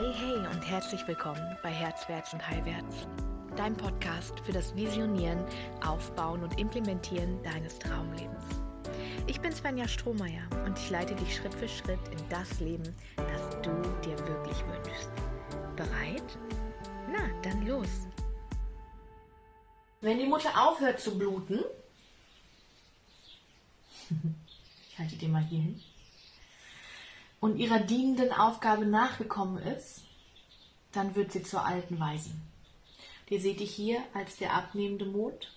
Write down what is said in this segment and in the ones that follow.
Hey, hey und herzlich willkommen bei Herzwärts und Heilwärts, dein Podcast für das Visionieren, Aufbauen und Implementieren deines Traumlebens. Ich bin Svenja Strohmeier und ich leite dich Schritt für Schritt in das Leben, das du dir wirklich wünschst. Bereit? Na, dann los! Wenn die Mutter aufhört zu bluten, ich halte dir mal hier hin, und ihrer dienenden Aufgabe nachgekommen ist, dann wird sie zur alten Weisen. Ihr seht dich hier als der abnehmende Mond.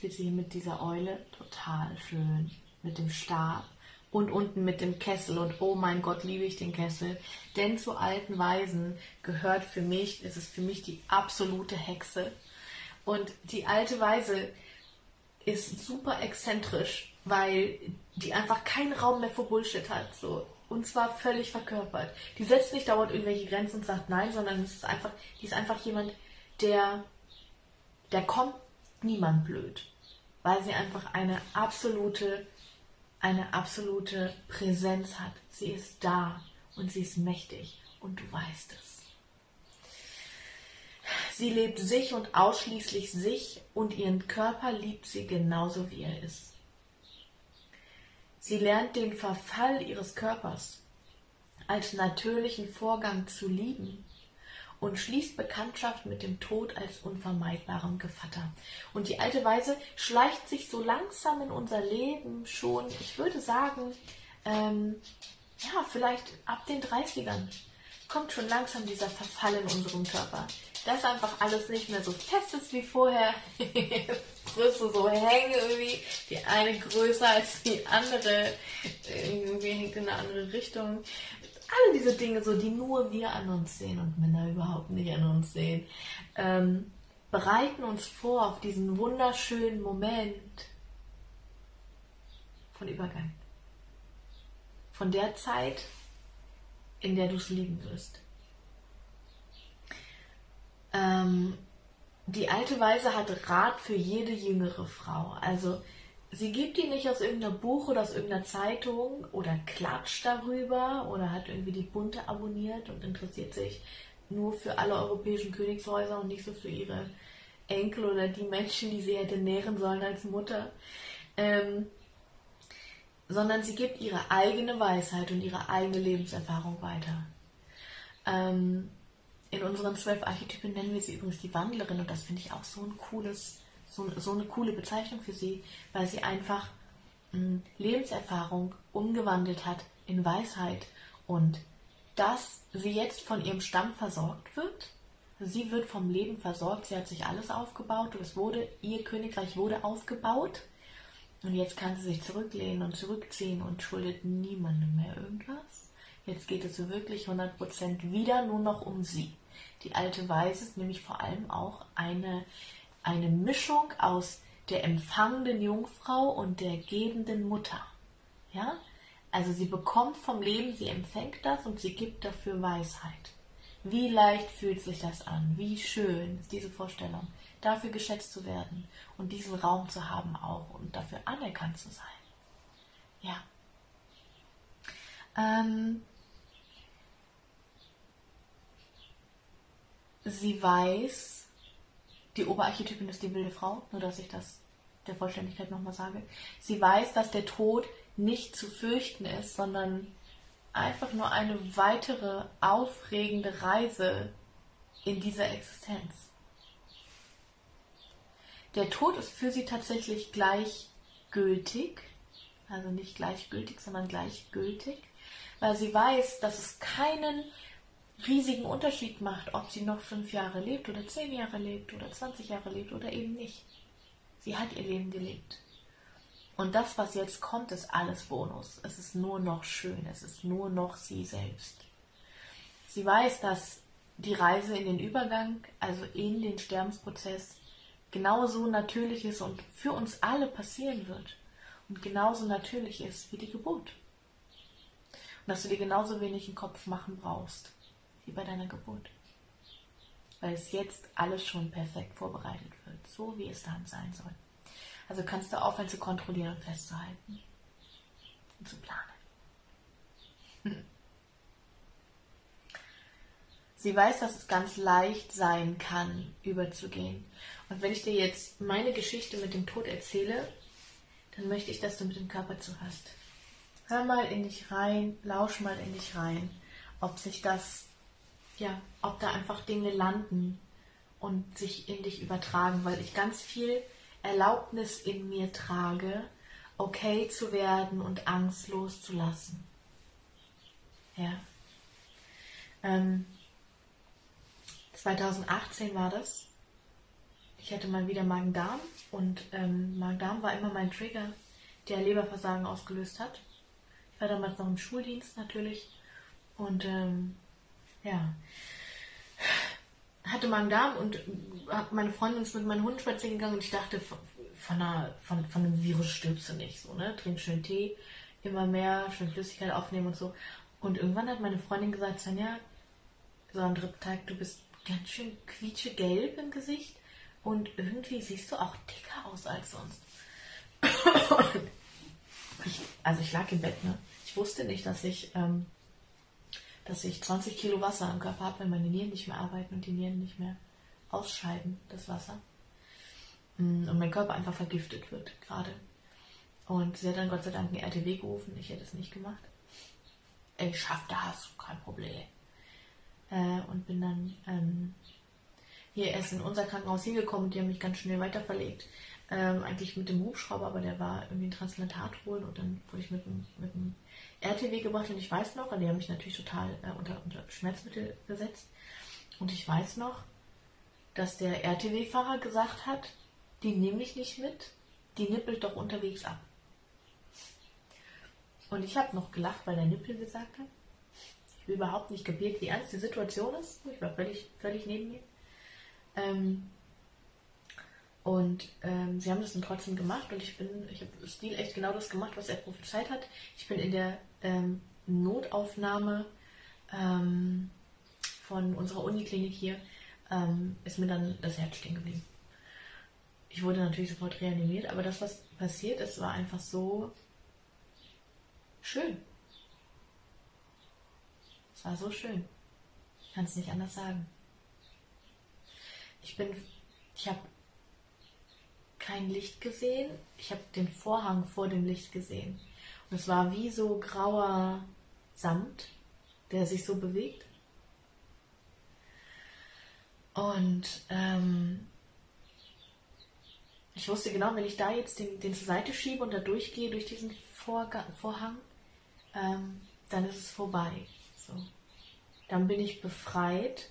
Seht sie hier mit dieser Eule, total schön, mit dem Stab und unten mit dem Kessel. Und oh mein Gott, liebe ich den Kessel. Denn zu alten Weisen gehört für mich, ist es für mich die absolute Hexe. Und die alte Weise ist super exzentrisch, weil die einfach keinen Raum mehr für Bullshit hat. So. Und zwar völlig verkörpert. Die setzt nicht dauernd irgendwelche Grenzen und sagt nein, sondern es ist einfach, die ist einfach jemand, der, der kommt niemand blöd. Weil sie einfach eine absolute, eine absolute Präsenz hat. Sie ist da und sie ist mächtig und du weißt es. Sie lebt sich und ausschließlich sich und ihren Körper liebt sie genauso wie er ist. Sie lernt den Verfall ihres Körpers als natürlichen Vorgang zu lieben und schließt Bekanntschaft mit dem Tod als unvermeidbarem Gevatter. Und die alte Weise schleicht sich so langsam in unser Leben schon, ich würde sagen, ähm, ja, vielleicht ab den 30ern kommt schon langsam dieser Verfall in unserem Körper. Dass einfach alles nicht mehr so fest ist wie vorher. Brüste so hängen irgendwie. Die eine größer als die andere. Irgendwie hängt in eine andere Richtung. Alle diese Dinge, so die nur wir an uns sehen und Männer überhaupt nicht an uns sehen, ähm, bereiten uns vor auf diesen wunderschönen Moment von Übergang. Von der Zeit, in der du es lieben wirst. Ähm, die alte Weise hat Rat für jede jüngere Frau. Also sie gibt die nicht aus irgendeinem Buch oder aus irgendeiner Zeitung oder klatscht darüber oder hat irgendwie die Bunte abonniert und interessiert sich nur für alle europäischen Königshäuser und nicht so für ihre Enkel oder die Menschen, die sie hätte nähren sollen als Mutter. Ähm, sondern sie gibt ihre eigene Weisheit und ihre eigene Lebenserfahrung weiter. Ähm, in unseren zwölf Archetypen nennen wir sie übrigens die Wandlerin und das finde ich auch so ein cooles, so, so, eine coole Bezeichnung für sie, weil sie einfach mh, hm, Lebenserfahrung umgewandelt hat in Weisheit und dass sie jetzt von ihrem Stamm versorgt wird. Sie wird vom Leben versorgt, sie hat sich alles aufgebaut und es wurde, ihr Königreich wurde aufgebaut und jetzt kann sie sich zurücklehnen und zurückziehen und schuldet niemandem mehr irgendwas. Jetzt geht es wirklich 100% wieder nur noch um sie. Die alte Weise ist nämlich vor allem auch eine, eine Mischung aus der empfangenden Jungfrau und der gebenden Mutter. Ja? Also sie bekommt vom Leben, sie empfängt das und sie gibt dafür Weisheit. Wie leicht fühlt sich das an? Wie schön ist diese Vorstellung, dafür geschätzt zu werden und diesen Raum zu haben auch und dafür anerkannt zu sein. Ja. Ähm, sie weiß, die Oberarchetypin ist die wilde Frau, nur dass ich das der Vollständigkeit nochmal sage. Sie weiß, dass der Tod nicht zu fürchten ist, sondern einfach nur eine weitere aufregende Reise in dieser Existenz. Der Tod ist für sie tatsächlich gleichgültig, also nicht gleichgültig, sondern gleichgültig, weil sie weiß, dass es keinen riesigen Unterschied macht, ob sie noch fünf Jahre lebt oder zehn Jahre lebt oder 20 Jahre lebt oder eben nicht. Sie hat ihr Leben gelebt. Und das, was jetzt kommt, ist alles Bonus. Es ist nur noch schön. Es ist nur noch sie selbst. Sie weiß, dass die Reise in den Übergang, also in den Sterbensprozess, genauso natürlich ist und für uns alle passieren wird. Und genauso natürlich ist wie die Geburt. Und dass du dir genauso wenig im Kopf machen brauchst wie bei deiner Geburt. Weil es jetzt alles schon perfekt vorbereitet wird, so wie es dann sein soll. Also kannst du aufhören zu kontrollieren und festzuhalten und zu planen. Sie weiß, dass es ganz leicht sein kann, überzugehen. Und wenn ich dir jetzt meine Geschichte mit dem Tod erzähle, dann möchte ich, dass du mit dem Körper zuhörst. Hör mal in dich rein, lausch mal in dich rein, ob sich das, ja, ob da einfach Dinge landen und sich in dich übertragen, weil ich ganz viel Erlaubnis in mir trage, okay zu werden und Angst loszulassen. Ja. Ähm, 2018 war das. Ich hatte mal wieder Magen-Darm und ähm, Magen-Darm war immer mein Trigger, der Leberversagen ausgelöst hat. Ich war damals noch im Schuldienst natürlich und ähm, ja, hatte Magen-Darm und meine Freundin ist mit meinem Hund spazieren gegangen und ich dachte, von, einer, von, von einem Virus stirbst du nicht. So, ne? Trink schön Tee, immer mehr, schön Flüssigkeit aufnehmen und so. Und irgendwann hat meine Freundin gesagt, Sanja, so am dritten Tag, du bist ganz schön quietschegelb im Gesicht und irgendwie siehst du auch dicker aus als sonst. ich, also ich lag im Bett, ne? Ich wusste nicht, dass ich, ähm, dass ich 20 Kilo Wasser am Körper habe, wenn meine Nieren nicht mehr arbeiten und die Nieren nicht mehr ausscheiden, das Wasser. Mm, und mein Körper einfach vergiftet wird gerade. Und sie hat dann Gott sei Dank einen RTW gerufen. Ich hätte es nicht gemacht. Ich schaff das, kein Problem äh, und bin dann ähm, hier erst in unser Krankenhaus hingekommen die haben mich ganz schnell weiter verlegt. Ähm, eigentlich mit dem Hubschrauber, aber der war irgendwie ein Transplantat holen und dann wurde ich mit dem, mit dem RTW gebracht und ich weiß noch, und die haben mich natürlich total äh, unter, unter Schmerzmittel gesetzt und ich weiß noch, dass der RTW-Fahrer gesagt hat, die nehme ich nicht mit, die nippelt doch unterwegs ab. Und ich habe noch gelacht, weil der Nippel gesagt hat überhaupt nicht kapiert, wie ernst die Situation ist. Ich war völlig, völlig neben mir. Ähm, und ähm, sie haben das dann trotzdem gemacht und ich bin, ich habe Stil echt genau das gemacht, was er prophezeit hat. Ich bin in der ähm, Notaufnahme ähm, von unserer Uniklinik hier, ähm, ist mir dann das Herz stehen geblieben. Ich wurde natürlich sofort reanimiert, aber das, was passiert ist, war einfach so schön. Es war so schön. Ich kann es nicht anders sagen. Ich bin, ich habe kein Licht gesehen. Ich habe den Vorhang vor dem Licht gesehen. Und es war wie so grauer Samt, der sich so bewegt. Und ähm, ich wusste genau, wenn ich da jetzt den, den zur Seite schiebe und da durchgehe durch diesen Vorga Vorhang, ähm, dann ist es vorbei. So. Dann bin ich befreit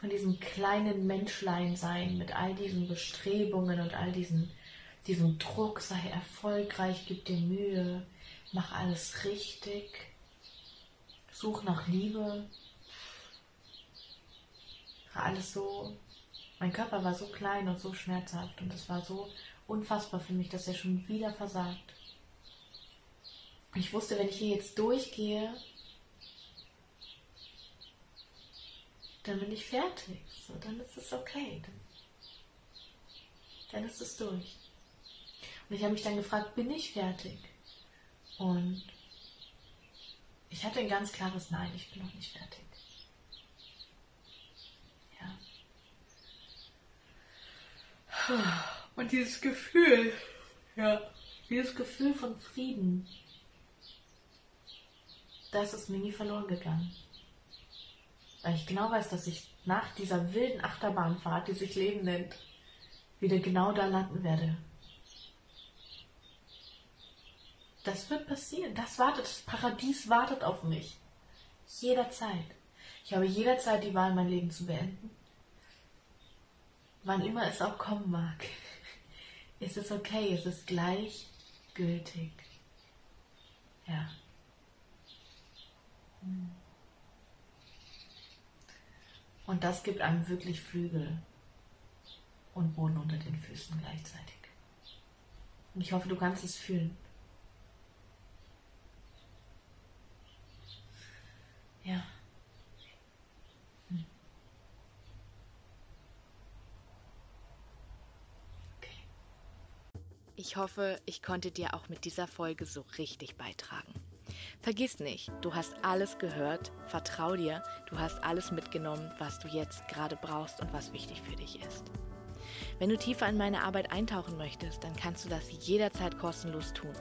von diesem kleinen Menschlein-Sein mit all diesen Bestrebungen und all diesen, diesem Druck, sei erfolgreich, gib dir Mühe, mach alles richtig, such nach Liebe. War alles so, mein Körper war so klein und so schmerzhaft und es war so unfassbar für mich, dass er schon wieder versagt. Ich wusste, wenn ich hier jetzt durchgehe, dann bin ich fertig. So, dann ist es okay. Dann, dann ist es durch. Und ich habe mich dann gefragt, bin ich fertig? Und ich hatte ein ganz klares Nein, ich bin noch nicht fertig. Ja. Und dieses Gefühl, ja, dieses Gefühl von Frieden, das ist mir nie verloren gegangen. Weil ich genau weiß, dass ich nach dieser wilden Achterbahnfahrt, die sich Leben nennt, wieder genau da landen werde. Das wird passieren. Das wartet. Das Paradies wartet auf mich. Jederzeit. Ich habe jederzeit die Wahl, mein Leben zu beenden. Wann immer es auch kommen mag. Es ist okay. Es ist gleichgültig. Ja. Und das gibt einem wirklich Flügel und Boden unter den Füßen gleichzeitig. Und ich hoffe, du kannst es fühlen. Ja. Hm. Ich hoffe, ich konnte dir auch mit dieser Folge so richtig beitragen. Vergiss nicht, du hast alles gehört, vertrau dir, du hast alles mitgenommen, was du jetzt gerade brauchst und was wichtig für dich ist. Wenn du tiefer in meine Arbeit eintauchen möchtest, dann kannst du das jederzeit kostenlos tun.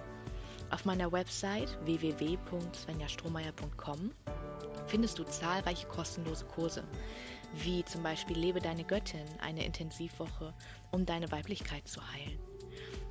Auf meiner Website www.svenjastrohmeier.com findest du zahlreiche kostenlose Kurse, wie zum Beispiel Lebe deine Göttin, eine Intensivwoche, um deine Weiblichkeit zu heilen.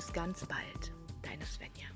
bis ganz bald, deine Svenja.